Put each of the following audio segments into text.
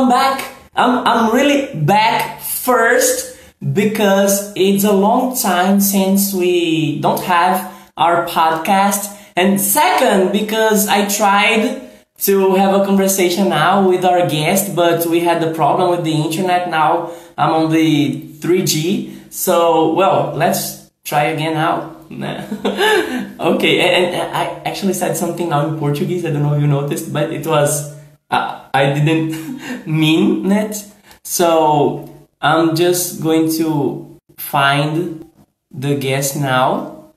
I'm back. I'm, I'm really back first because it's a long time since we don't have our podcast. And second, because I tried to have a conversation now with our guest, but we had the problem with the internet. Now I'm on the 3G. So, well, let's try again now. okay, and, and, I actually said something now in Portuguese. I don't know if you noticed, but it was, uh, I didn't mean it. So I'm just going to find the guest now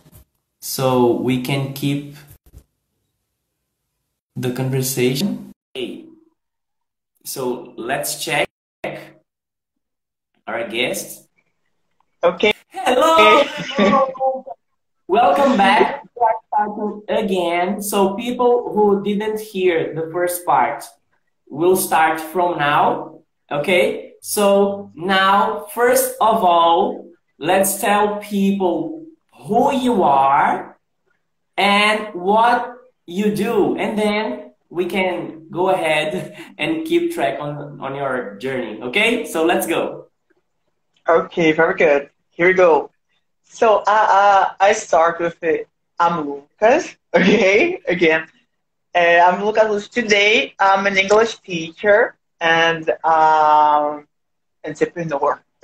so we can keep the conversation. Hey, so let's check our guest. Okay. Hello. Hello. Welcome back. again. So people who didn't hear the first part will start from now. Okay. So now, first of all, let's tell people who you are and what you do, and then we can go ahead and keep track on on your journey. Okay. So let's go. Okay. Very good. Here we go. So uh, uh, I start with it. I'm Lucas. Okay, again, uh, I'm Lucas. Today I'm an English teacher and um, entrepreneur.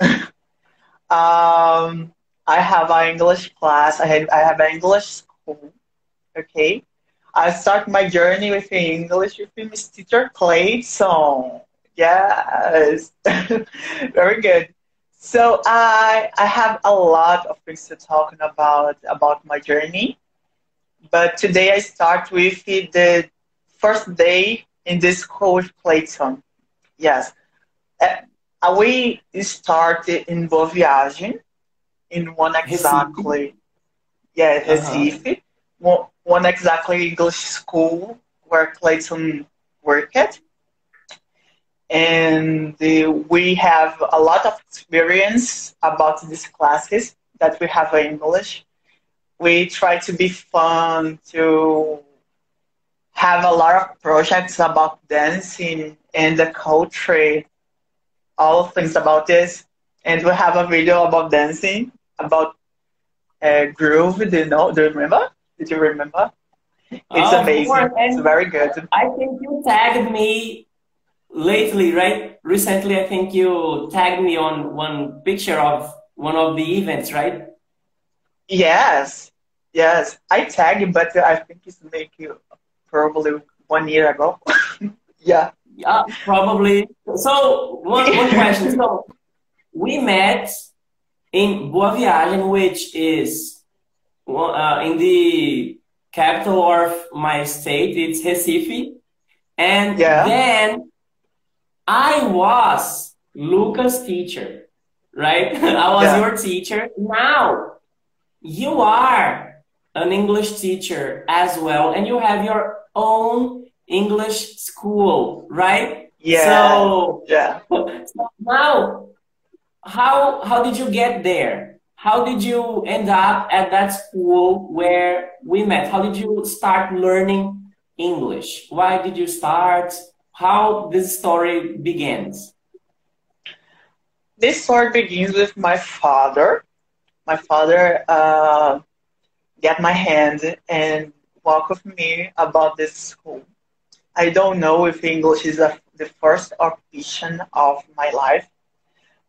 um, I have an English class. I have I have an English school. Okay, I start my journey with English with Miss Teacher Clayton. Yes, very good. So I I have a lot of things to talk about about my journey, but today I start with the first day in this school Clayton. Yes, uh, we started in Boa Viagem, in one exactly, Recife. yeah, uh-huh. Recife, uh-huh. one, one exactly English school where Clayton worked and we have a lot of experience about these classes that we have in English. We try to be fun, to have a lot of projects about dancing and the culture, all things about this. And we have a video about dancing, about uh, groove. Do you know? Do you remember? Did you remember? It's oh, amazing. It's very good. I think you tagged me lately, right? Recently, I think you tagged me on one picture of one of the events, right? Yes, yes. I tagged you, but I think it's make you probably one year ago. yeah. Yeah, probably. So one, one question. So we met in Boa Viagem, which is uh, in the capital of my state. It's Recife. And yeah. then I was Lucas' teacher, right? I was yeah. your teacher. Now you are an English teacher as well, and you have your own English school, right? Yeah. So yeah. So now, how how did you get there? How did you end up at that school where we met? How did you start learning English? Why did you start? how this story begins? This story begins with my father. My father uh, got my hand and walked with me about this school. I don't know if English is a, the first option of my life,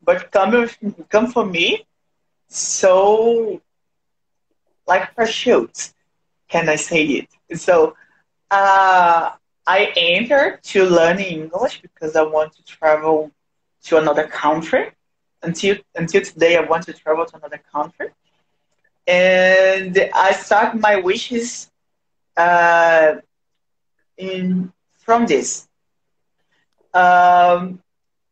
but come, come for me so like parachutes, can I say it? So uh, I entered to learn English because I want to travel to another country. Until until today, I want to travel to another country, and I start my wishes uh, in from this. Um,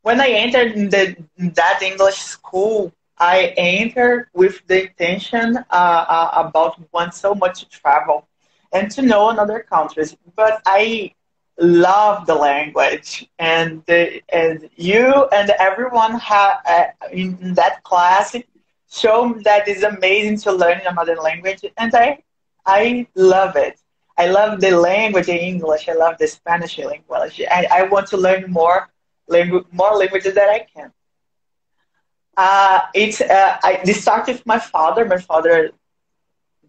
when I entered the, that English school, I entered with the intention uh, uh, about want so much to travel and to know another countries. But I love the language and the, and you and everyone ha, uh, in that class show that is amazing to learn a another language and I I love it. I love the language in English. I love the Spanish language. I, I want to learn more language, more languages that I can. Uh, it's uh, I this started with my father. My father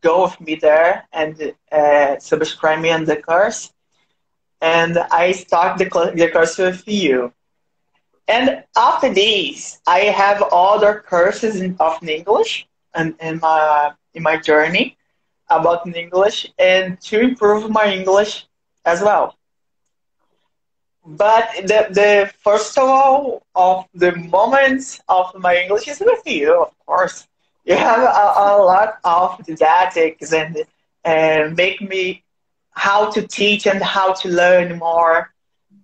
go with me there and uh, subscribe me on the course, and I start the the course with you. And after this, I have other courses in, of English and in my in my journey about English and to improve my English as well. But the, the first of all of the moments of my English is with you, of course. You have a, a lot of didactics and and make me how to teach and how to learn more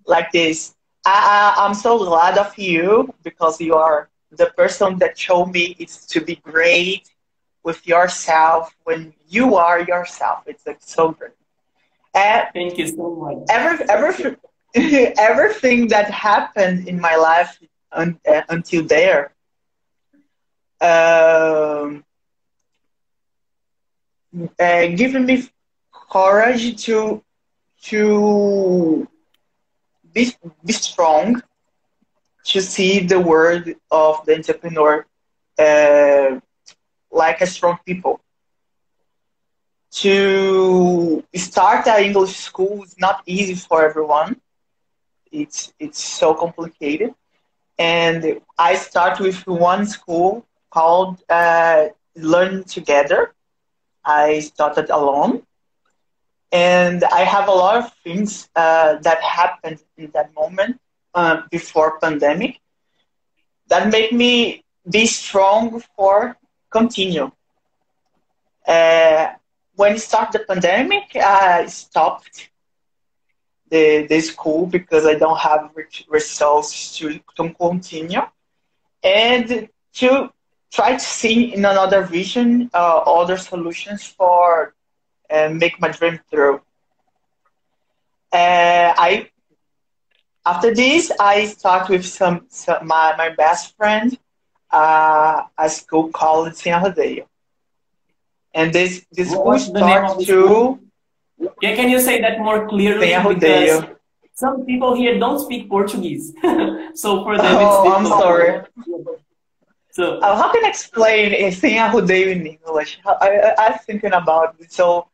like this. I, I, I'm so glad of you because you are the person that showed me it's to be great with yourself when you are yourself. It's like so great. And Thank you so much. Every, every, everything that happened in my life un, uh, until there, um, uh, giving me courage to to be, be strong to see the world of the entrepreneur uh, like a strong people. To start an English school is not easy for everyone. It's it's so complicated, and I start with one school called uh, Learn Together. I started alone, and I have a lot of things uh, that happened in that moment uh, before pandemic that make me be strong for continue. Uh, when it started the pandemic, I stopped the, the school because I don't have resources to, to continue. And to try to see in another vision uh, other solutions for uh, make my dream through. Uh, I after this, I start with some, some my, my best friend, uh, a school called Sem Rodeio. And this, this school starts to... Yeah, can you say that more clearly? Rodeio. Some people here don't speak Portuguese. so for them, oh, I'm sorry. So, uh, how can I explain Sem Rodeio in English? I, I, I'm thinking about it. So,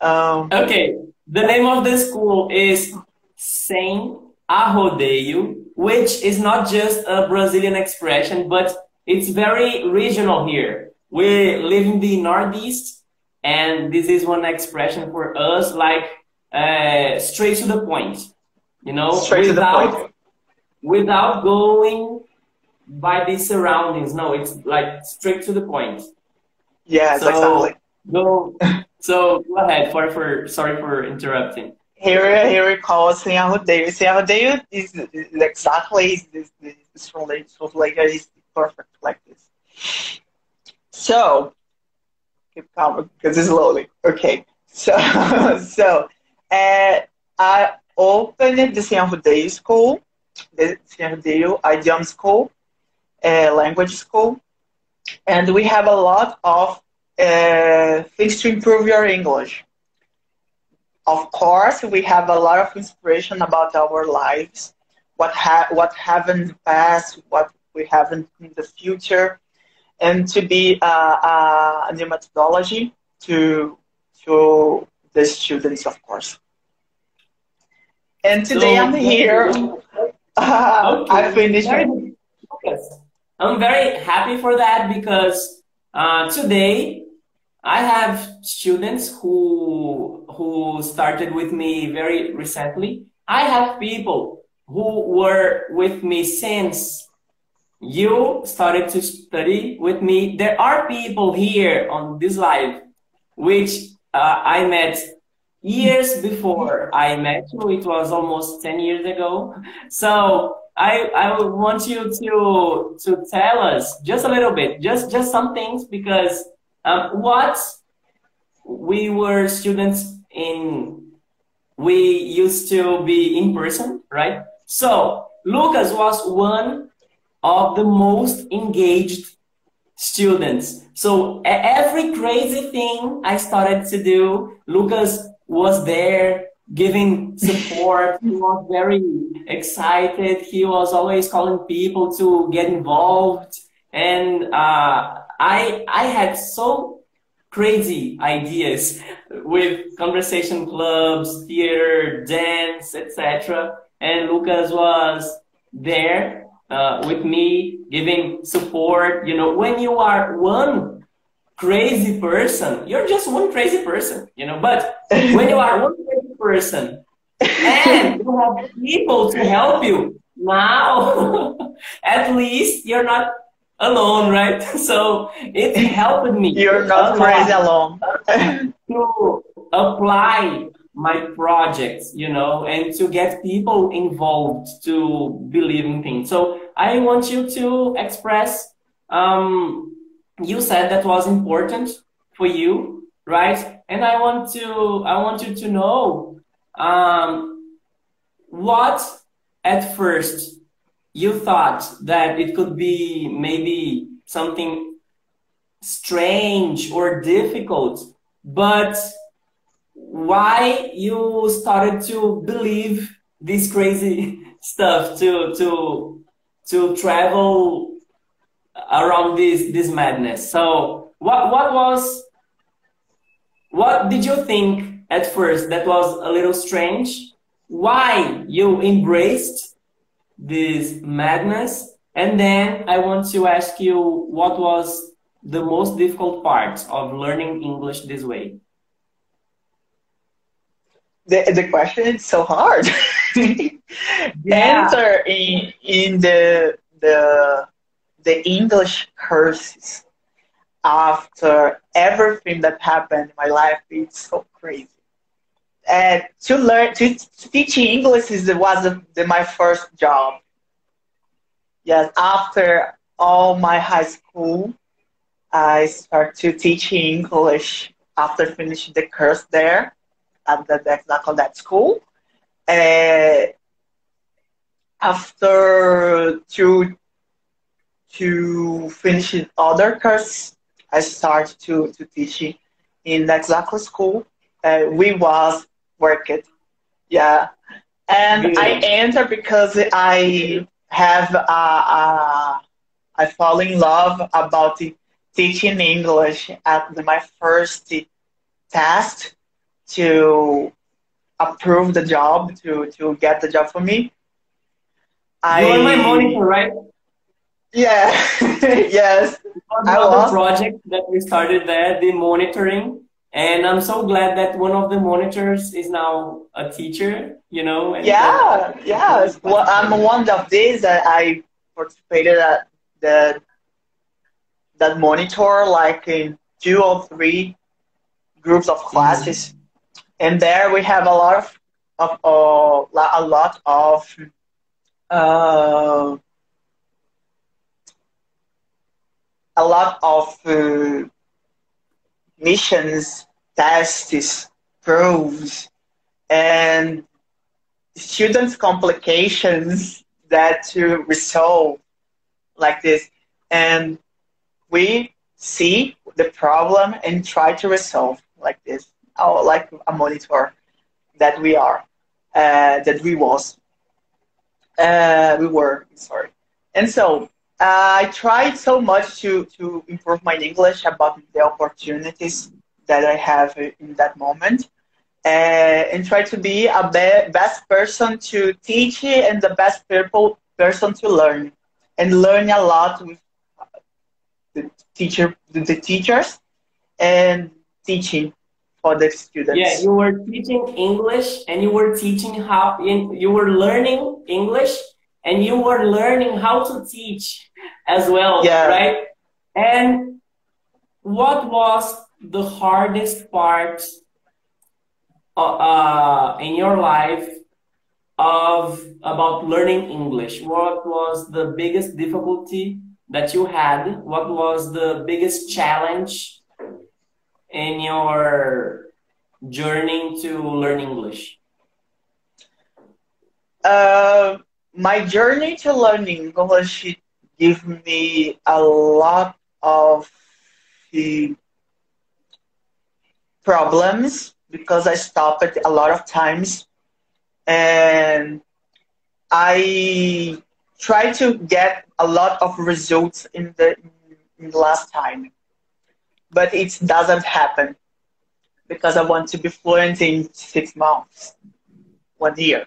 um, okay, the name of the school is Sem arrodeio, which is not just a Brazilian expression, but it's very regional here. We live in the Northeast, and this is one expression for us, like uh, straight to the point. You know, straight without without going by the surroundings. No, it's like straight to the point. Yeah, so, exactly. Go. So go ahead. For for sorry for interrupting here here we call Sem Arrodeio. Sem Arrodeio is, is exactly this, this, this translation is perfect like this. So keep calm because it's slowly. Okay. So so uh, I opened the Sem Arrodeio school, the Sem Arrodeio Idiom School, uh, language school, and we have a lot of uh, things to improve your English of course, we have a lot of inspiration about our lives, what ha- what happened in the past, what we have in, in the future, and to be uh, uh, a new methodology to to the students, of course. And today so, I'm here. Uh, okay. I finished. I'm very happy for that because uh, today I have students who who started with me very recently. I have people who were with me since you started to study with me. There are people here on this live which uh, I met years before I met you. It was almost 10 years ago. So I, I want you to, to tell us just a little bit, just, just some things because um, what we were students in, we used to be in person, right? So Lucas was one of the most engaged students. So every crazy thing I started to do, Lucas was there giving support. he was very excited. He was always calling people to get involved, and uh, I I had so crazy ideas with conversation clubs, theater, dance, etc. And Lucas was there uh, with me, giving support. You know, when you are one crazy person, you're just one crazy person, you know. But when you are one crazy person and you have people to help you, now at least you're not alone, right? So it helped me. You're not crazy alone. to apply my projects, you know, and to get people involved to believe in things. So I want you to express, um, you said that was important for you, right? And I want to, I want you to know, um, what at first you thought that it could be maybe something strange or difficult, but why you started to believe this crazy stuff to to to travel around this this madness? So what what was what did you think at first that was a little strange? Why you embraced this madness and then i want to ask you what was the most difficult part of learning english this way the, the question is so hard. Yeah. Answer in in the the the English courses after everything that happened in my life. It's so crazy. And to learn to teach English is was the, my first job. Yes, after all my high school, I started to teach English after finishing the course there at the exactly that school. Uh, after to to finish other course, I started to to teach in exactly school. Uh, we was working, yeah, and yeah. I entered because I have a, a I fall in love about teaching English at my first test to approve the job to to get the job for me. I, you are my monitor, right? Yeah. yes. I was. project that we started there, the monitoring, and I'm so glad that one of the monitors is now a teacher. You know. yeah. Yeah. Well, I'm one of these that I participated at the that monitor like in two or three groups of classes. Mm-hmm and there we have a lot of, of uh, a lot of uh, a lot of uh, missions, tests, proofs, and students' complications that to resolve like this. And we see the problem and try to resolve like this our, like a monitor that we are, uh, that we was, uh, we were, sorry. And so uh, I tried so much to, to improve my English about the opportunities that I have in that moment. Uh, and try to be a be- best person to teach and the best people person to learn and learn a lot with the teacher the teachers and teaching for the students. Yeah, you were teaching English and you were teaching how you were learning English and you were learning how to teach as well, yeah. right? And what was the hardest part uh, uh, in your life of about learning English? What was the biggest difficulty that you had? What was the biggest challenge in your journey to learn English? Uh, my journey to learn English gave me a lot of problems because I stopped a lot of times and I try to get a lot of results in the, in the last time, but it doesn't happen because I want to be fluent in six months, one year.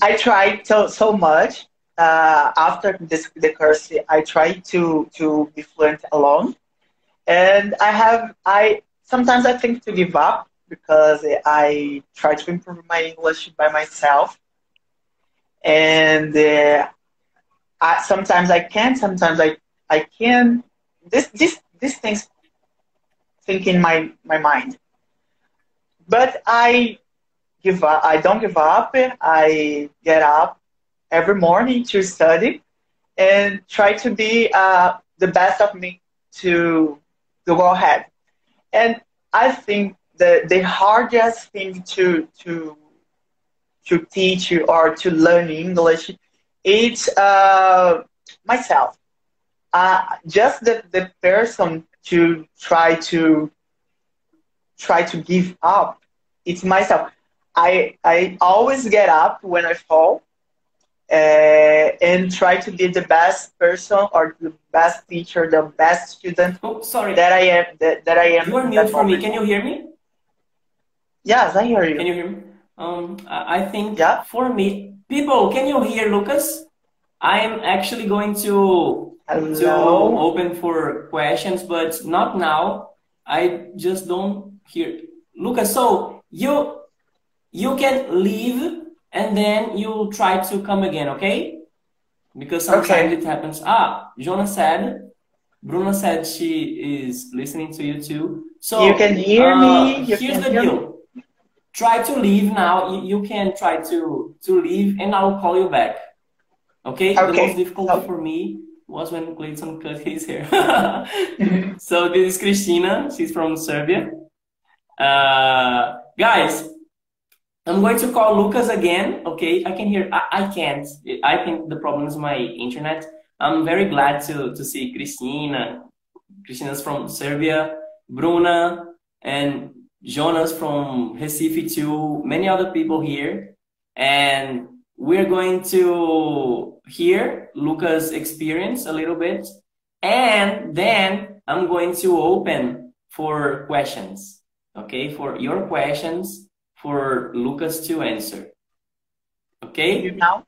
I tried so, so much. Uh, after this, the course, I tried to, to be fluent alone. And I have, I sometimes I think to give up because I try to improve my English by myself. And uh, I, sometimes I can, sometimes I, I can. This, this, these things think in my, my mind. But I give up. I don't give up. I get up every morning to study and try to be uh, the best of me to, to go ahead. And I think the, the hardest thing to, to, to teach you or to learn English is uh, myself. Uh, just the, the person to try to try to give up. It's myself. I I always get up when I fall, uh, and try to be the best person or the best teacher, the best student. Oh, sorry. That I am. That, that I am. You are mute for me. Can you hear me? Yes, I hear you. Can you hear me? Um, I think yeah. for me, people, can you hear Lucas? I am actually going to Hello. to open for questions, but not now. I just don't hear Lucas. So you you can leave and then you'll try to come again, okay? Because sometimes Okay. it happens. Ah, Jonas said, Bruna said she is listening to you too. So You can hear uh, me, you here's the deal. Try to leave now. You, you can try to to leave, and I'll call you back. Okay. okay. The most difficult for me was when Clayton cut his hair. so this is Christina. She's from Serbia. Uh, guys, I'm going to call Lucas again. Okay, I can hear. I, I can't. I think the problem is my internet. I'm very glad to to see Christina. Christina's from Serbia. Bruna and Jonas from Recife too. Many other people here, and we're going to hear Lucas' experience a little bit, and then I'm going to open for questions. Okay, for your questions for Lucas to answer. Okay? Now?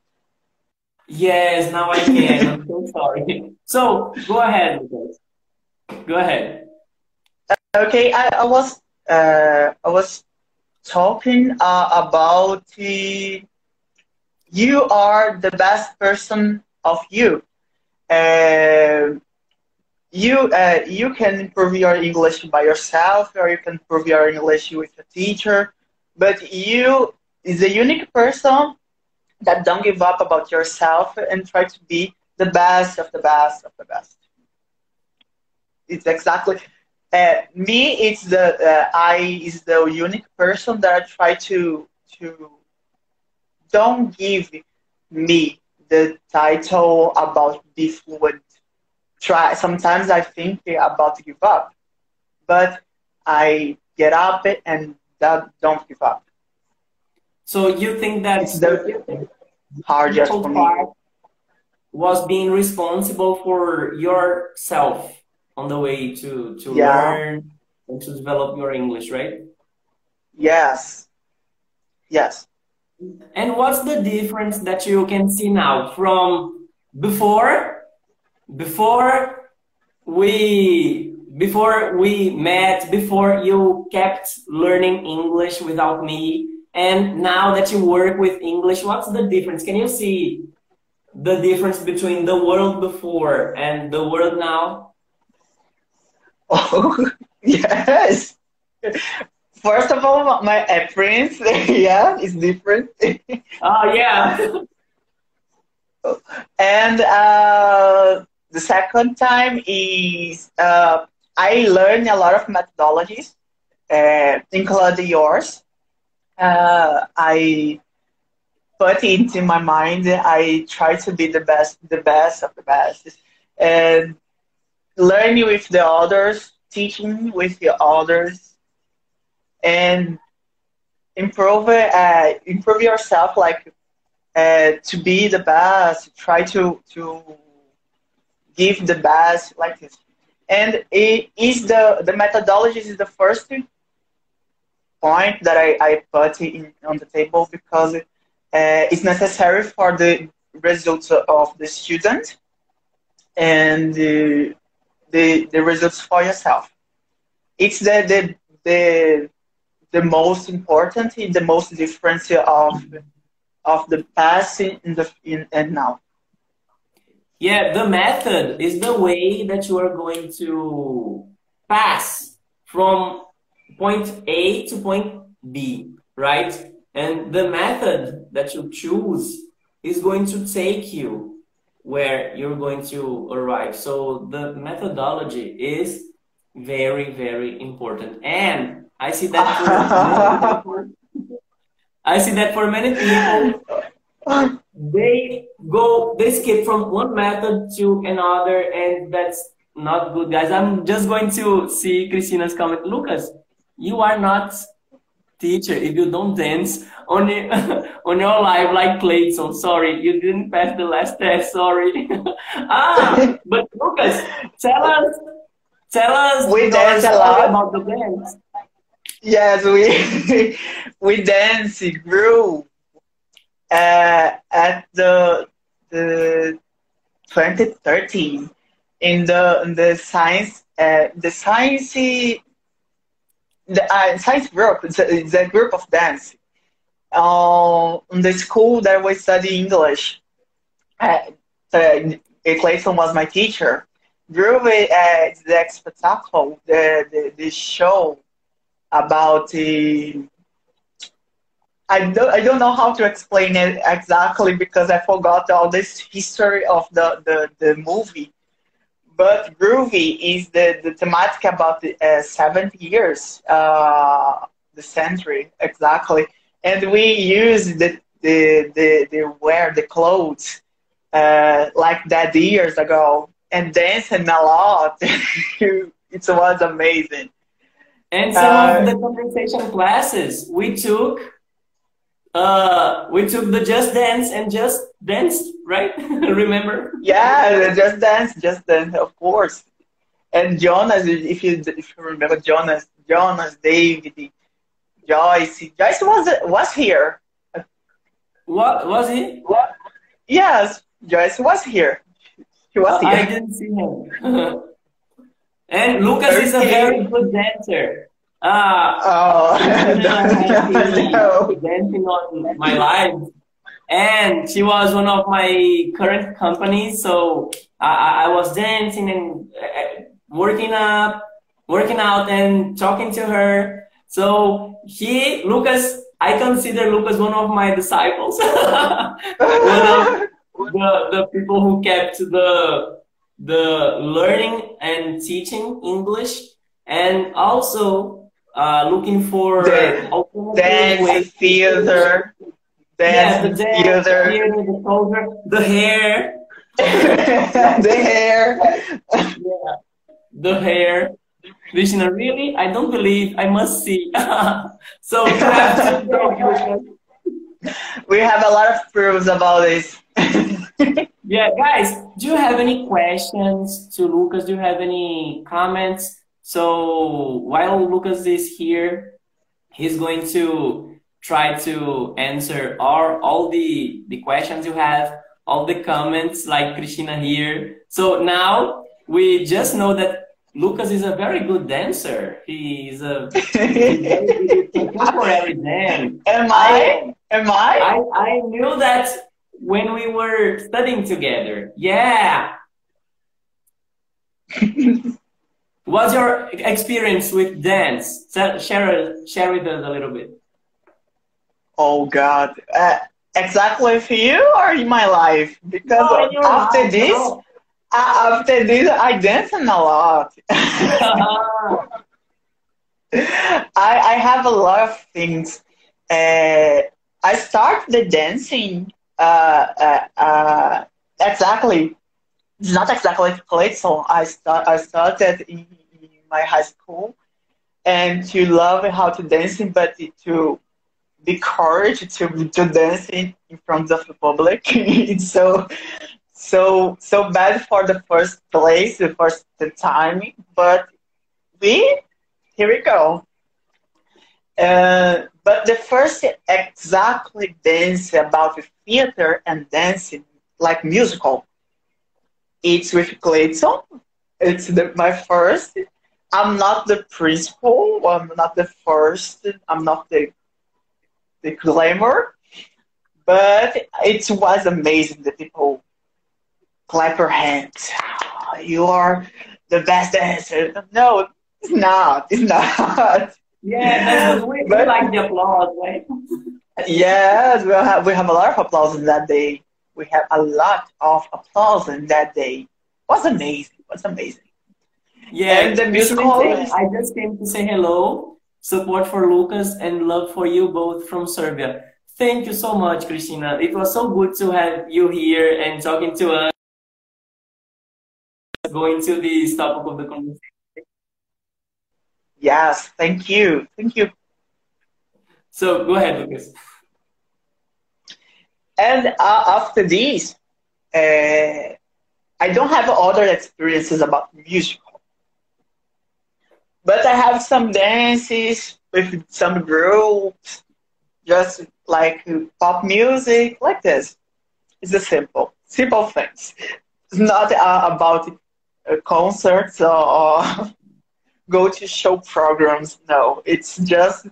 Yes, now I can. I'm so sorry. So go ahead, Lucas. Go ahead. Okay, I, I was uh, I was talking uh, about the, you are the best person of you. Uh, you uh, you can improve your English by yourself, or you can improve your English with a teacher. But you is a unique person that don't give up about yourself and try to be the best of the best of the best. It's exactly uh, me. It's the uh, I is the unique person that I try to to don't give me the title about be fluent. Try sometimes I think about to give up, but I get up and that don't give up. So you think that It's the hardest for me. part was being responsible for yourself on the way to to Yeah. learn and to develop your English, right? Yes, yes. And what's the difference that you can see now from before before we before we met before you kept learning English without me and now that you work with English what's the difference can you see the difference between the world before and the world now Oh, yes. First of all, my appearance, yeah, is different. oh yeah and uh, the second time is uh, I learned a lot of methodologies, uh, including yours. Uh, I put into my mind. I try to be the best, the best of the best, and learning with the others, teaching with the others, and improve uh, improve yourself like uh, to be the best, try to to give the best like this. And it is the the methodology is the first point that I, I put in, on the table because uh, it's necessary for the results of the student and the, the, the results for yourself. It's the, the, the, the most important, the most difference of, of the past in the, in, and now. Yeah, the method is the way that you are going to pass from point A to point B, right? And the method that you choose is going to take you where you're going to arrive. So the methodology is very, very important. And I see that for I see that for many people, they go, they skip from one method to another, and that's not good, guys. I'm just going to see Christina's comment. Lucas, you are not teacher if you don't dance on your, on your live like Clayton. Sorry, you didn't pass the last test. Sorry. ah, but Lucas, tell us, tell us we dance a lot about the dance. Yes, we we dance Groove uh, at the the 2013 in the the science uh, the science the uh, science group, the, group of dance. Uh, in the school that we study English, uh, the, Clayton was my teacher. Groove uh, the spectacle, the, the, the show about the. I don't, I don't know how to explain it exactly because I forgot all this history of the, the, the movie but groovy is the, the thematic about the uh, 70 years, uh, the century exactly, and we use the the the, the wear the clothes uh, like that years ago and dancing a lot. it was amazing. And some of uh, the conversation classes we took uh, we took the Just Dance and Just Dance, right? Remember? Yeah, Just Dance, Just Dance, of course. And Jonas, if you if you remember Jonas, Jonas, David, Joyce, Joyce was was here. What was he? What? Yes, Joyce was here. He was uh, here. I didn't see him. and Lucas is a very good dancer. Uh, oh, dancing on my live. And she was one of my current companies. So I, I was dancing and uh, working up, working out and talking to her. So he, Lucas, I consider Lucas one of my disciples. one of the, the people who kept the, the learning and teaching English and also uh, looking for dance, dance theater, dance, yeah, the theater, the, cover, the hair, the hair, yeah, the hair. Krishna, really? I don't believe. I must see. so you have to We have a lot of proofs about this. yeah, guys, do you have any questions to Lucas? Do you have any comments? So while Lucas is here, he's going to try to answer all, all the, the questions you have, all the comments like Christina here. So now we just know that Lucas is a very good dancer. He's a contemporary dance. Am I? Am I? I? I knew that when we were studying together. Yeah. What's your experience with dance? Share share with us a little bit. Oh God, uh, exactly for you or in my life? Because no, after life, this, no. uh, after this, I dancing a lot. I I have a lot of things. Uh, I start the dancing uh, uh, uh exactly not exactly so I start I started in, in, my high school and to love how to dancing but to the courage to to dance in, front of the public. it's so so so bad for the first place, the first time, but we here we go. Uh, but the first exactly dance about the theater and dancing like musical. It's with Clayton. It's the, my first. I'm not the principal. I'm not the first. I'm not the the glamour. But it was amazing. The people clap your hands. You are the best dancer. No, it's not. It's not. Yeah, we, but, we like the applause, right? yes, we have we have a lot of applause in that day. We had a lot of applause in that day. It was amazing. It was amazing. Yeah, and the musical. I just came to say hello, support for Lucas, and love for you both from Serbia. Thank you so much, Christina. It was so good to have you here and talking to us. Going to the topic of the conversation. Yes, thank you. Thank you. So go ahead, Lucas. And uh, after this, uh, I don't have other experiences about musical, but I have some dances with some groups, just like pop music, like this. It's a simple, simple things. It's not uh, about uh, concerts or go to show programs. No, it's just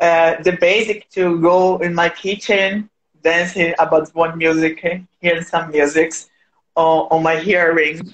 uh, the basic to go in my kitchen, dancing about one music, eh? hear some musics on, on my hearing.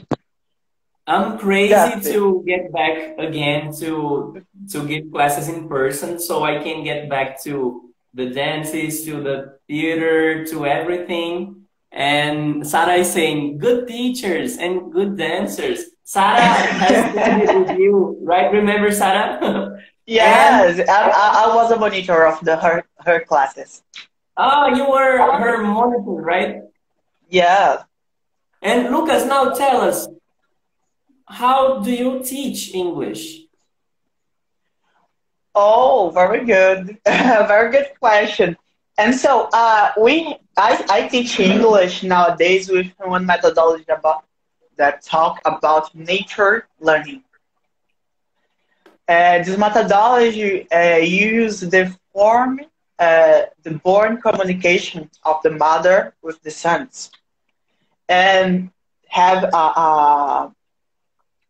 I'm crazy That's to it. get back again to to give classes in person, so I can get back to the dances, to the theater, to everything. And Sarah is saying, good teachers and good dancers. Sarah has studied with you, right? Remember Sarah? yes, and, I, I, was a monitor of the her her classes. Oh, you were her monitor, right? Yeah. And Lucas, now tell us, how do you teach English? Oh, very good, very good question. And so, uh, we I, I teach English nowadays with one methodology about that talk about nature learning. Uh, this methodology uh, uses the form, uh, the born communication of the mother with the sons, and have a, a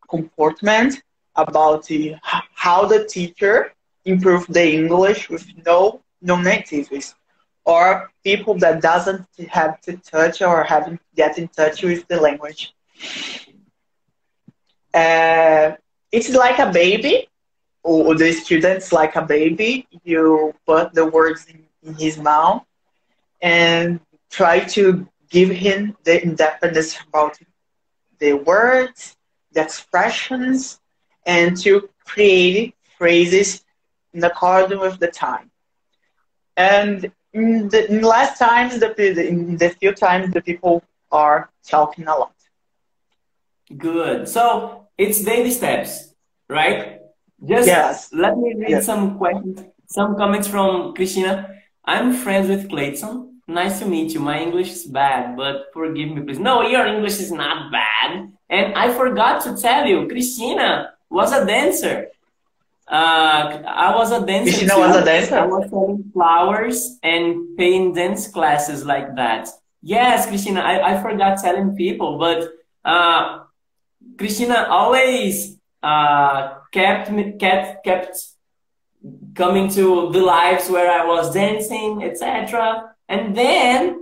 comportment about the, how the teacher improve the English with no non-natives or people that doesn't have to touch or haven't get in touch with the language. Uh, it's like a baby, or the student's like a baby. You put the words in, in his mouth and try to give him the independence about the words, the expressions, and to create phrases in accordance with the time. And in the in last times, the, in the few times, the people are talking a lot. Good. So it's daily steps, right? Just yes. let me read yes. some questions, some comments from Christina. I'm friends with Clayton. Nice to meet you. My English is bad, but forgive me, please. No, your English is not bad. And I forgot to tell you, Christina was a dancer. Uh, I was a dancer. Christina too. was a dancer. I was selling flowers and paying dance classes like that. Yes, Christina, I, I forgot telling people, but uh, Christina always uh, kept me kept kept coming to the lives where I was dancing, etc. And then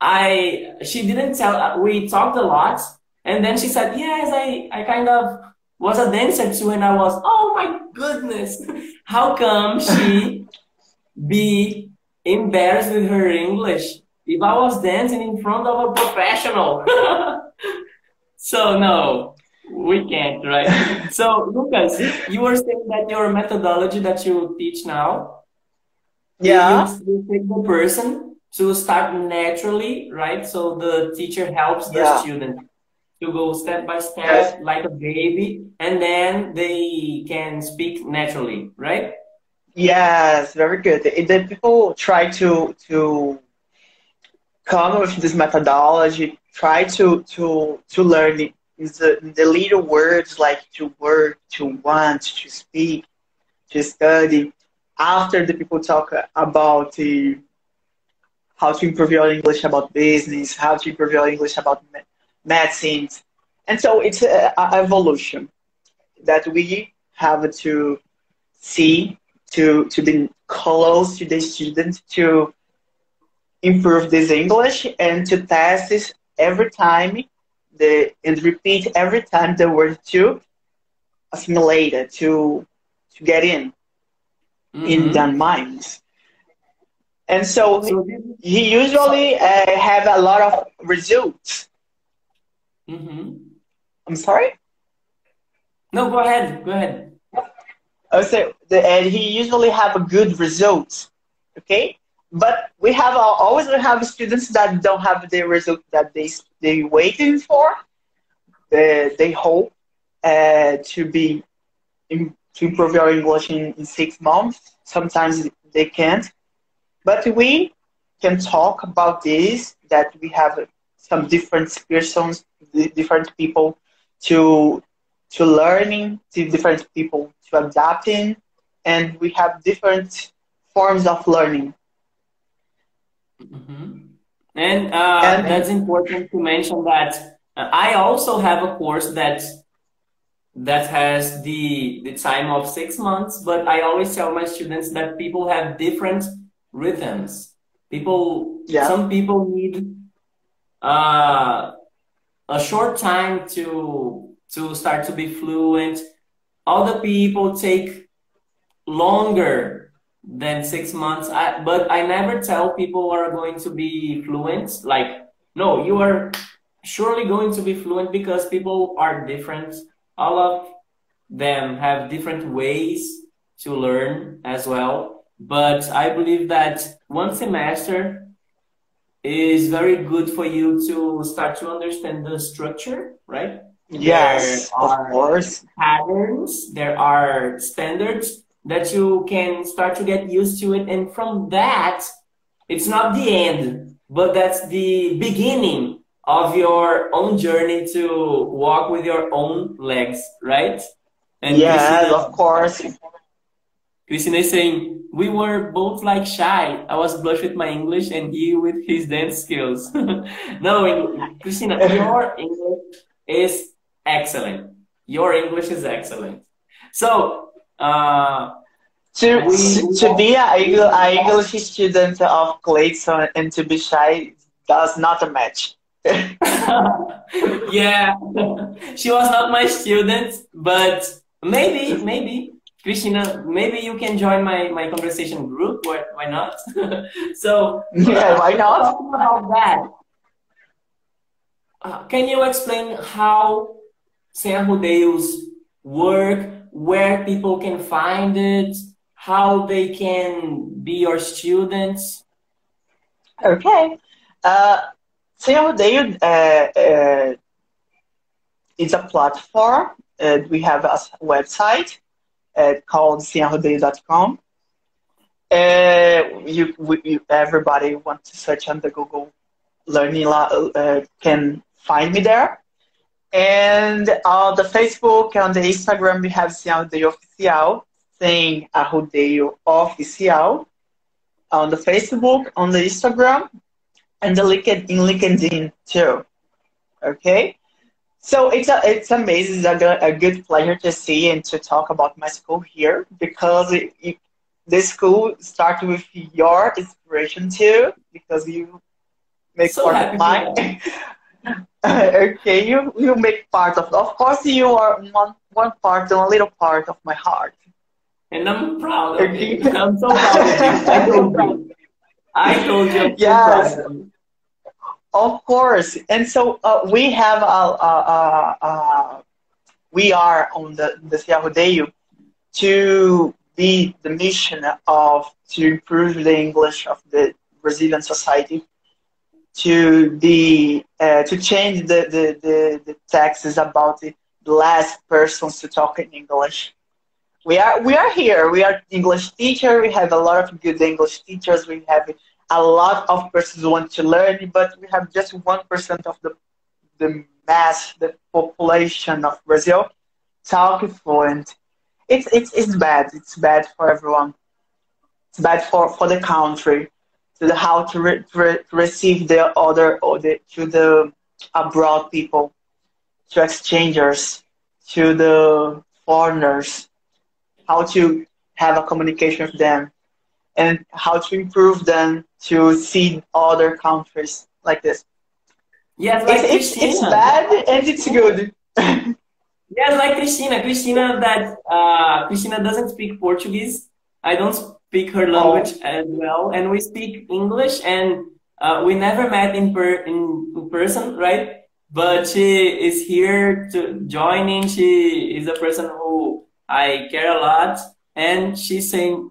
I she didn't tell. We talked a lot, and then she said, "Yes, I I kind of was a dancer too." And I was, "Oh my goodness, how come she be embarrassed with her English if I was dancing in front of a professional?" so no, we can't, right? so, Lucas, you were saying that your methodology that you teach now, yeah, you, take the person to start naturally, right? So the teacher helps the yeah. student to go step by step yes. like a baby, and then they can speak naturally, right? Yes, very good. The, the people try to to come with this methodology, try to to to learn it the, the little words like to work, to want, to speak, to study. After the people talk about the, how to improve your English about business, how to improve your English about medicine. And so it's an evolution that we have to see, to, to be close to the student, to improve this English and to test this every time the and repeat every time the word to assimilate it to to get in mm-hmm. in their minds. And so, so he usually uh, have a lot of results. Mm-hmm. i'm sorry? No go ahead go ahead. I say the, and he usually have a good results okay but we have uh, always have students that don't have the result that they they waiting for. Uh, they hope uh, to be in, to improve your English in, in six months. Sometimes they can't, but we can talk about this. That we have some different persons, different people to to learning, to different people to adapting, and we have different forms of learning Mm-hmm. And, uh, and, that's important to mention that uh, I also have a course that that has the the time of six months, but I always tell my students that people have different rhythms. People, yeah. some people need uh, a short time to to start to be fluent. Other people take longer than six months. I, but I never tell people are going to be fluent. Like, no, you are surely going to be fluent because people are different. All of them have different ways to learn as well. But I believe that one semester is very good for you to start to understand the structure, right? Yes, of course. Patterns, there are standards that you can start to get used to it. And from that, it's not the end, but that's the beginning of your own journey to walk with your own legs, right? And yeah, of course. Christina is saying, we were both like shy. I was blush with my English and he with his dance skills. no, Christina, your English is excellent. Your English is excellent. So uh, to we, to be a English student of Clayton and to be shy does not match. yeah, she was not my student, but maybe, maybe, Christina, maybe you can join my, my conversation group. Why, why not? so, yeah, why not? About that, uh, can you explain how Sem Rodeios work where people can find it, how they can be your students? Okay. Uh, Sem Rodeio uh, uh, is a platform. Uh, we have a website uh, called semrodeio.com. Uh, you, you, everybody wants to search on the Google Learning uh, can find me there. And on the Facebook, on the Instagram, we have Sem Rodeio Oficial, saying a Rodeio Oficial. On the Facebook, on the Instagram, and the LinkedIn, in LinkedIn too. Okay? So it's a, it's amazing. It's a, a good pleasure to see and to talk about my school here because it, it, the school started with your inspiration too because you make so part of mine. okay, you you make part of. Of course, you are one one part, a little part of my heart. And I'm proud of you. I'm so proud of you. I told you. I told you. yes. Of course, and so uh, we have a, a, a, a, we are on the the Rodeio to be the mission of to improve the English of the Brazilian society to the uh, to change the, the, the, the taxes about the last persons to talk in English. we are we are here. We are English teacher. We have a lot of good English teachers. We have a lot of persons who want to learn, but we have just one percent of the the mass, the population of Brazil talk fluent. It's it's it's bad. It's bad for everyone. It's bad for for the country, to the how to, re, to receive the other or the to the abroad people, to exchangers, to the foreigners how to have a communication with them and how to improve them to see other countries like this. Yes, like it's, it's, it's bad and it's good. yes, like Cristina. Cristina that uh, Cristina doesn't speak Portuguese. I don't speak her language oh. as well, and we speak English. And uh, we never met in per in, in person, right? But she is here to joining. She is a person who I care a lot. And she's saying,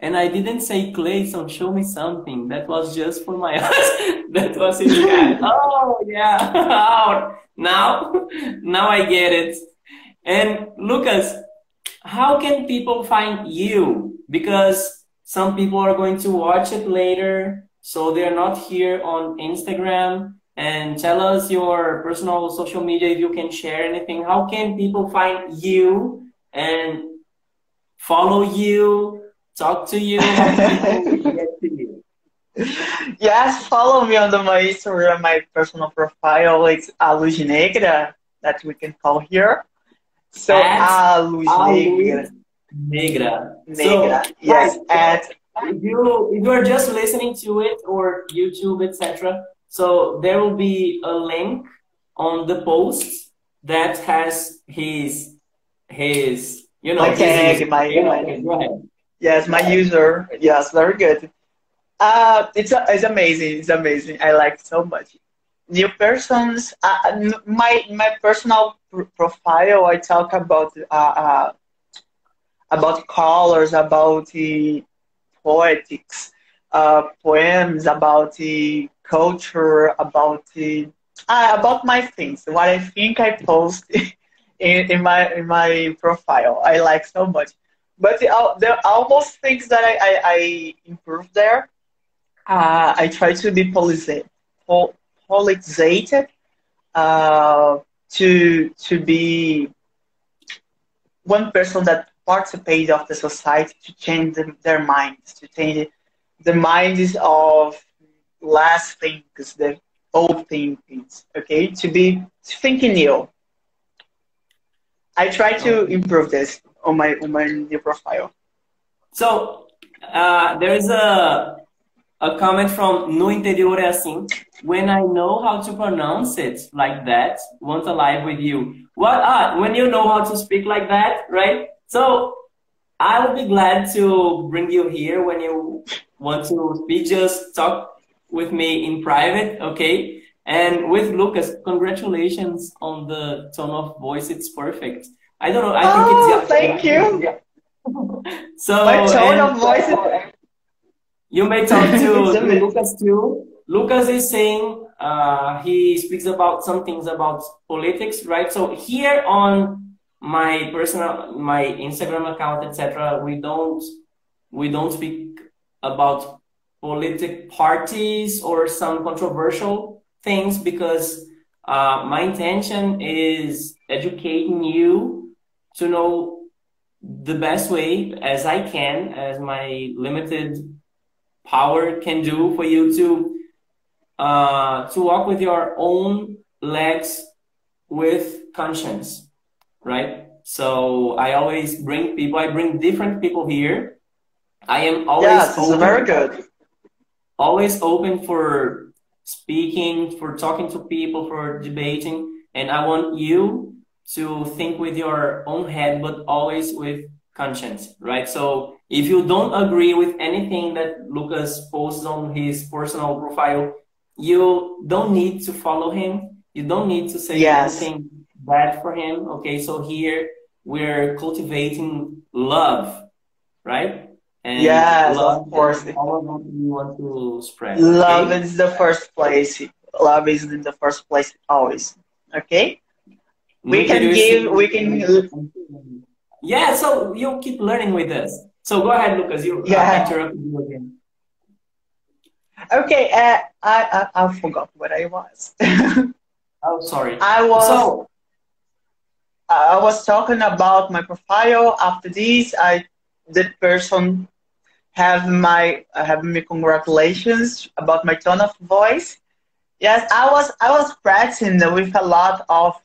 and I didn't say Clayson, show me something. That was just for my eyes. that was his cat. oh yeah. now, now I get it. And Lucas, how can people find you? Because some people are going to watch it later, so they're not here on Instagram. And tell us your personal social media if you can share anything. How can people find you and follow you, talk to you, Yes, follow me on the my Instagram, my personal profile. It's a Luz Negra that we can call here. So a Luz Negra. Negra. Negra. So, yes, and if you if you are just listening to it or YouTube, etc. So there will be a link on the post that has his his, you know, my tag, my, my yes, my user. Yes, very good. Uh, it's uh, it's amazing. It's amazing. I like so much. New persons. Uh, my my personal pr profile. I talk about uh, uh about colors, about the poetics, uh, poems, about the culture, about the uh, about my things. What I think I post in, in my in my profile. I like so much. But the, there almost things that I, I, I improve there. Uh, I try to be polizated, pol- uh, to to be one person that participates of the society to change them, their minds, to change the minds of last things, the old things. Okay, to be thinking new, I try to improve this on my on my new profile. So uh, there is a a comment from No Interior é assim. When I know how to pronounce it like that, want a live with you. What? Ah, when you know how to speak like that, right? So I will be glad to bring you here when you want to speak. Just talk with me in private, okay? And with Lucas, congratulations on the tone of voice. It's perfect. I don't know. I think oh, it's thank you. so my tone of voice. Is... You may talk to, to Lucas too. Lucas is saying uh, he speaks about some things about politics, right? So here on my personal, my Instagram account, etc., we don't we don't speak about politic parties or some controversial things because uh, my intention is educating you to know the best way as I can, as my limited power can do for you to uh, to walk with your own legs with conscience, right? So I always bring people. I bring different people here. I am always yes, open, very good. Always open for speaking, for talking to people, for debating. And I want you to think with your own head, but always with conscience, right? So if you don't agree with anything that Lucas posts on his personal profile, you don't need to follow him. You don't need to say yes. anything bad for him. Okay. So here we're cultivating love, right? And yes, of course. All of what you want to spread. Love okay? is the first place. Love is in the first place always. Okay. We can give. We can. Yeah, so you keep learning with us. So go ahead, Lucas. You yeah. interrupted you again. Okay, uh, I, I I forgot what I was. oh, sorry. I was. So, I was talking about my profile. After this, I the person have my have me congratulations about my tone of voice. Yes, I was I was practicing with a lot of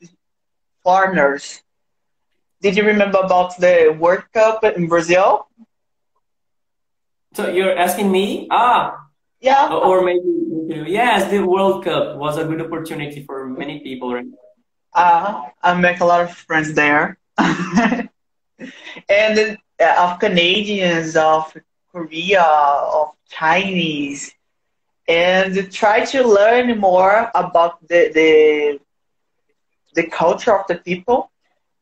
foreigners. Did you remember about the World Cup in Brazil? So you're asking me? Ah, yeah. Or maybe yes, the World Cup was a good opportunity for many people, right? Uh, I make a lot of friends there, and uh, of Canadians, of Korea, of Chinese, and try to learn more about the the the culture of the people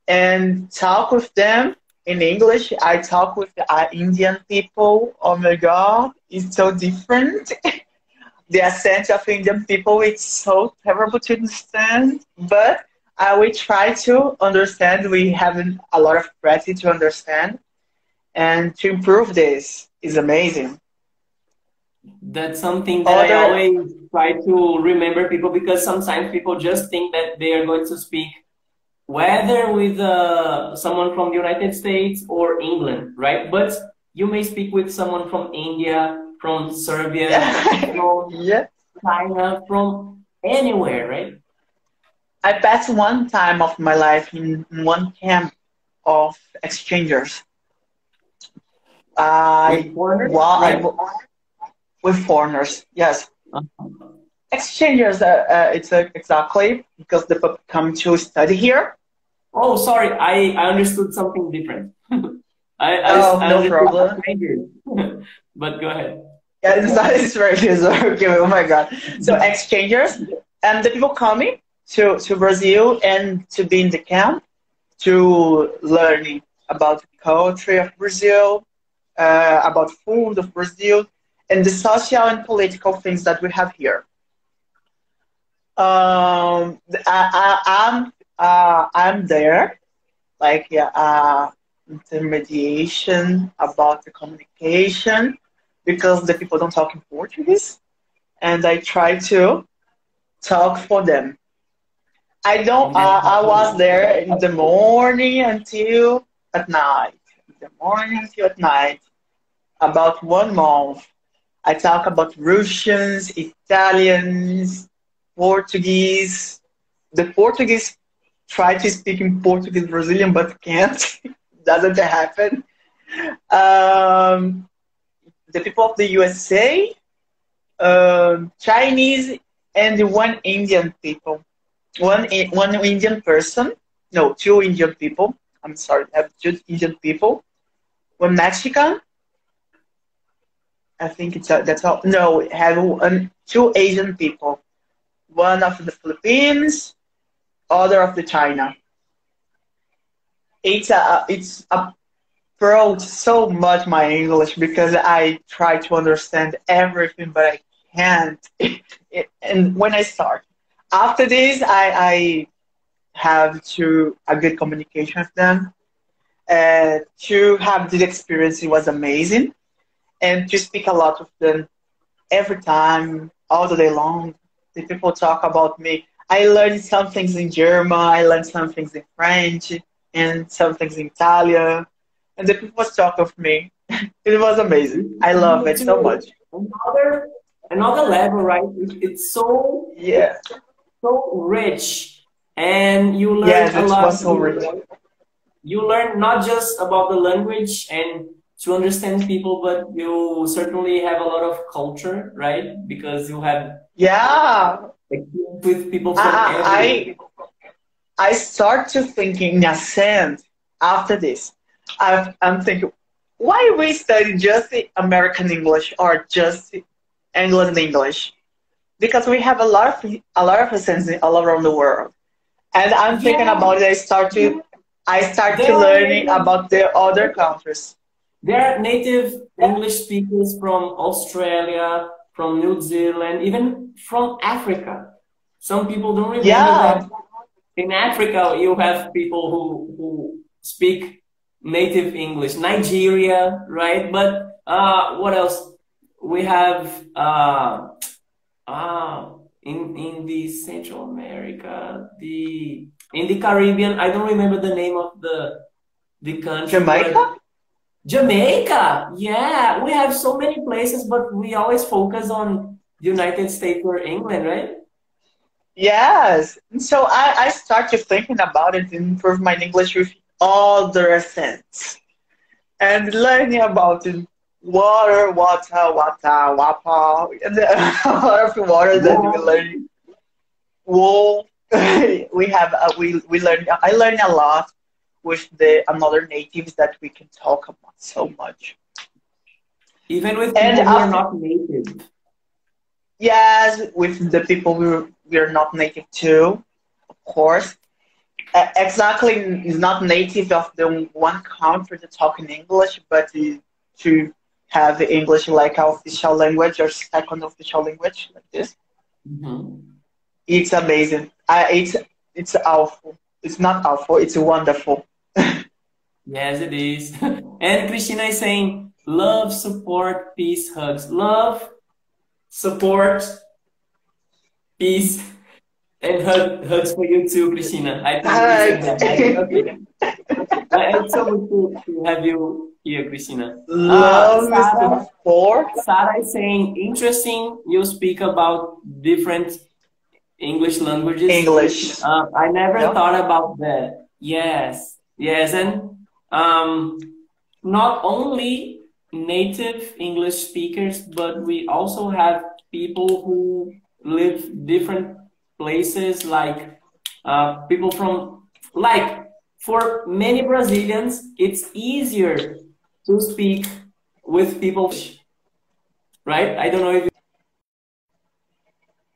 and talk with them in English. I talk with the uh, Indian people. Oh my God, it's so different. the accent of Indian people it's so terrible to understand, but uh, we try to understand. We have a lot of practice to understand and to improve this is amazing. That's something that Other, I always try to remember people because sometimes people just think that they are going to speak whether with uh, someone from the United States or England, right? But you may speak with someone from India, from Serbia, from yeah. China, from anywhere, right? I passed one time of my life in one camp of exchangers. I, with foreigners? Well, right. I, with foreigners, yes. Uh-huh. Exchangers, uh, uh, it's uh, exactly because the people come to study here. Oh, sorry, I, I understood something different. I, I, oh, I no problem. but go ahead. Yeah, it's not strangers. okay, oh my god. So exchangers, and the people coming to, to Brazil and to be in the camp to learning about the culture of Brazil, uh, about food of Brazil, and the social and political things that we have here. Um, I, am I'm, uh, I'm there, like yeah, uh, intermediation about the communication because the people don't talk in Portuguese, and I try to talk for them I don't. Uh, I was there in the morning until at night. In the morning until at night, about one month. I talk about Russians, Italians, Portuguese. The Portuguese try to speak in Portuguese Brazilian, but can't. Doesn't happen. Um, the people of the USA, um, Chinese, and the one Indian people one one Indian person, no, two Indian people. I'm sorry, I have two Indian people. One Mexican. I think it's a, that's all. No, have one, two Asian people. One of the Philippines, other of the China. It's a it's approached so much my English because I try to understand everything, but I can't. and when I start, after this, I, I have to a good communication with them. Uh, to have this experience, it was amazing, and to speak a lot with them every time, all the day long. The people talk about me. I learned some things in German. I learned some things in French and some things in Italian, and the people talk of me. it was amazing. I love it so much. Another another level, right? It's so yeah so rich and you learn yeah, a lot. So rich. You learn not just about the language and to understand people, but you certainly have a lot of culture, right? Because you have yeah with people from I, I I start to thinking in a sense after this. i am thinking, why we study just the American English or just England English? Because we have a lot of a lot of friends all around the world, and I'm thinking yeah. about it. I start to I start to learning about the other countries. There are native English speakers from Australia, from New Zealand, even from Africa. Some people don't remember yeah. that in Africa you have people who who speak native English. Nigeria, right? But uh, what else? We have uh, uh, in in the Central America, the in the Caribbean. I don't remember the name of the the country. Jamaica. Jamaica. Yeah, we have so many places, but we always focus on the United States or England, right? Yes. So I, I started thinking about it to improve my English with other accents. And learning about it, water, water, water, wapa, and a lot of water that we learn. Wool. we have uh, we we learn. I learn a lot with the another natives that we can talk about so much. Even with people And who are not native. Yes, with the people we we're not native to, of course. Uh, exactly, is not native of the one country to talk in English, but to have the English like our official language or second official language like this. Mhm. It's amazing. I, it's it's awful. It's not awful. It's wonderful. Yes, it is. And Christina is saying, love, support, peace, hugs. Love, support, peace, and hug, hugs for you too, Christina. I think you said that. I- okay. It's so good to have you here, Christina. Love Uh, Sarah, for Sarah is saying, interesting, you speak about different English languages. English. Uh, I never Yeah. thought about that. Yes, yes, and um, not only native English speakers, but we also have people who live different places, like uh, people from like for many Brazilians, it's easier to speak with people, right? I don't know if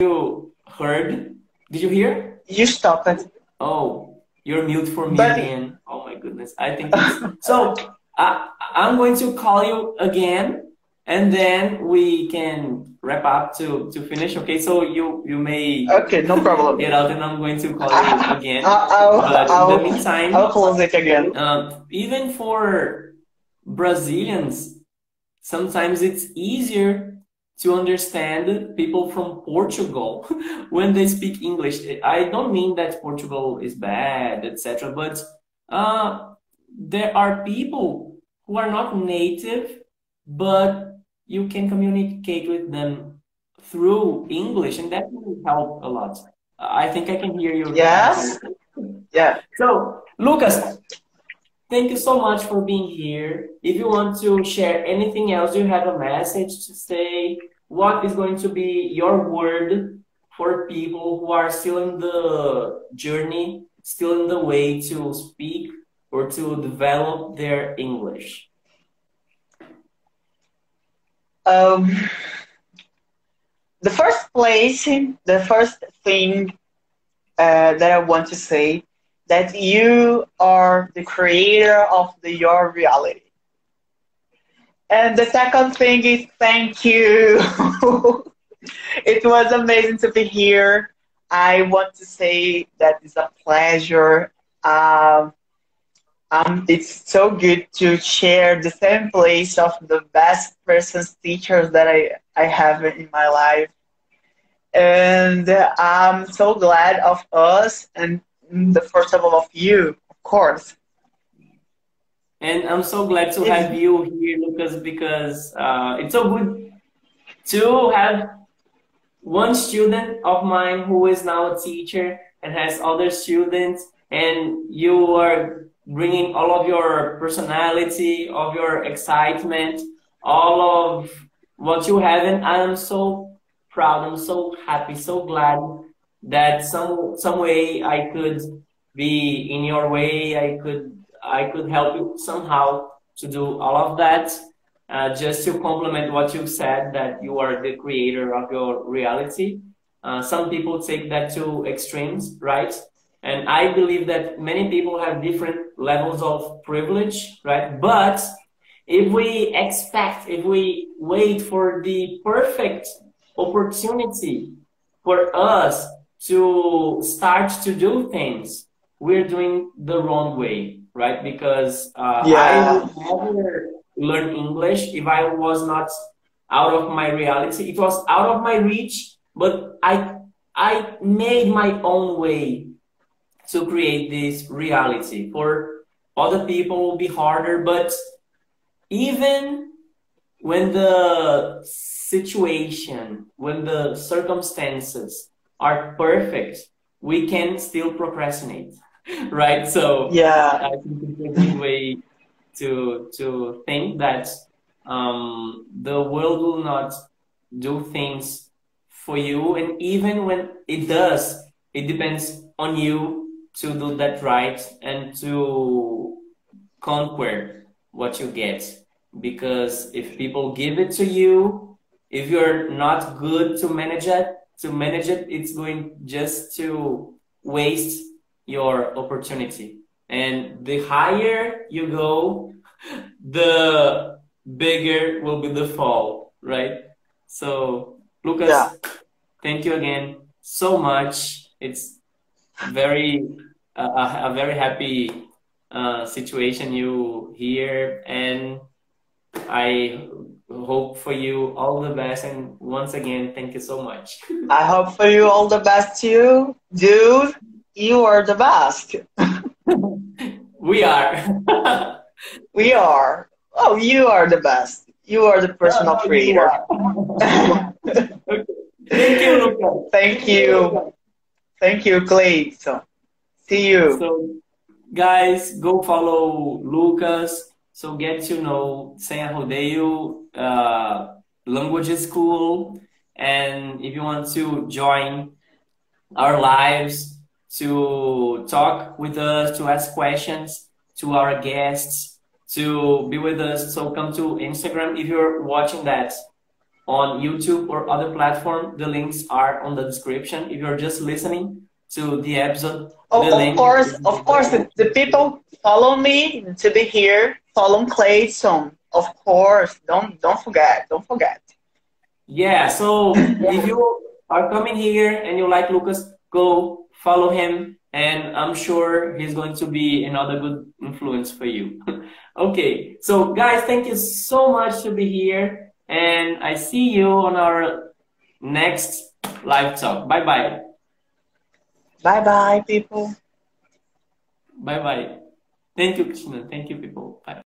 you heard. Did you hear? You stopped it. Oh, you're mute for me But- again. Oh my goodness. I think so. I, I'm going to call you again, and then we can wrap up to to finish. Okay, so you you may Okay, no problem. get out, and I'm going to call you again. I'll, But I'll, in the meantime, I'll close it again. um, even for Brazilians, sometimes it's easier to understand people from Portugal when they speak English. I don't mean that Portugal is bad, etc., but uh, there are people who are not native, but you can communicate with them through English, and that will help a lot. I think I can hear you. Yes. Yeah. So, Lucas, thank you so much for being here. If you want to share anything else, you have a message to say. What is going to be your word for people who are still in the journey, still in the way to speak or to develop their English? Um, the first place, the first thing uh, that I want to say that you are the creator of the, your reality. And the second thing is thank you. it was amazing to be here. I want to say that it's a pleasure. Um, um, it's so good to share the same place of the best persons, teachers that I, I have in my life. And I'm so glad of us and the first of all of you, of course. And I'm so glad to have you here, Lucas, because uh, it's so good to have one student of mine who is now a teacher and has other students, and you are bringing all of your personality, of your excitement, all of what you have, and I'm so proud. I'm so happy, so glad that some some way I could be in your way. I could I could help you somehow to do all of that. Uh, just to complement what you said, that you are the creator of your reality. Uh, some people take that to extremes, right? And I believe that many people have different levels of privilege, right? But if we expect, if we wait for the perfect opportunity for us to start to do things, we're doing the wrong way. right? Because uh, Yeah. I would never learn English if I was not out of my reality. It was out of my reach, but I I made my own way to create this reality. For other people, it will be harder, but even when the situation, when the circumstances are perfect, we can still procrastinate, right? So Yeah. I think it's a good way to to think that um, the world will not do things for you, and even when it does, it depends on you to do that right and to conquer what you get. Because if people give it to you, if you're not good to manage it, to manage it, it's going just to waste your opportunity. And the higher you go, the bigger will be the fall, right? So, Lucas, Yeah. thank you again so much. It's very a, a a very happy uh, situation you here, and I hope for you all the best. And once again, thank you so much. I hope for you all the best too. Dude, you are the best. We are. We are. Oh, you are the best. You are the personal oh, You creator. Okay. Thank you, Lucas. Thank you. Thank you, Clay. So, see you. So, guys, go follow Lucas. So get to know Sem Rodeio uh, Language School. And if you want to join our lives, to talk with us, to ask questions to our guests, to be with us, so come to Instagram. If you're watching that on YouTube or other platform, the links are on the description. If you're just listening to the episode, the Oh, of link course, of course, the, the people follow me to be here. Follow Clayson. Of course, don't don't forget. Don't forget. Yeah, so if you are coming here and you like Lucas, go follow him, and I'm sure he's going to be another good influence for you. okay, so guys, thank you so much to be here, and I see you on our next live talk. Bye bye. Bye bye, people. Bye bye. Thank you, Krishna. Thank you, people. Bye.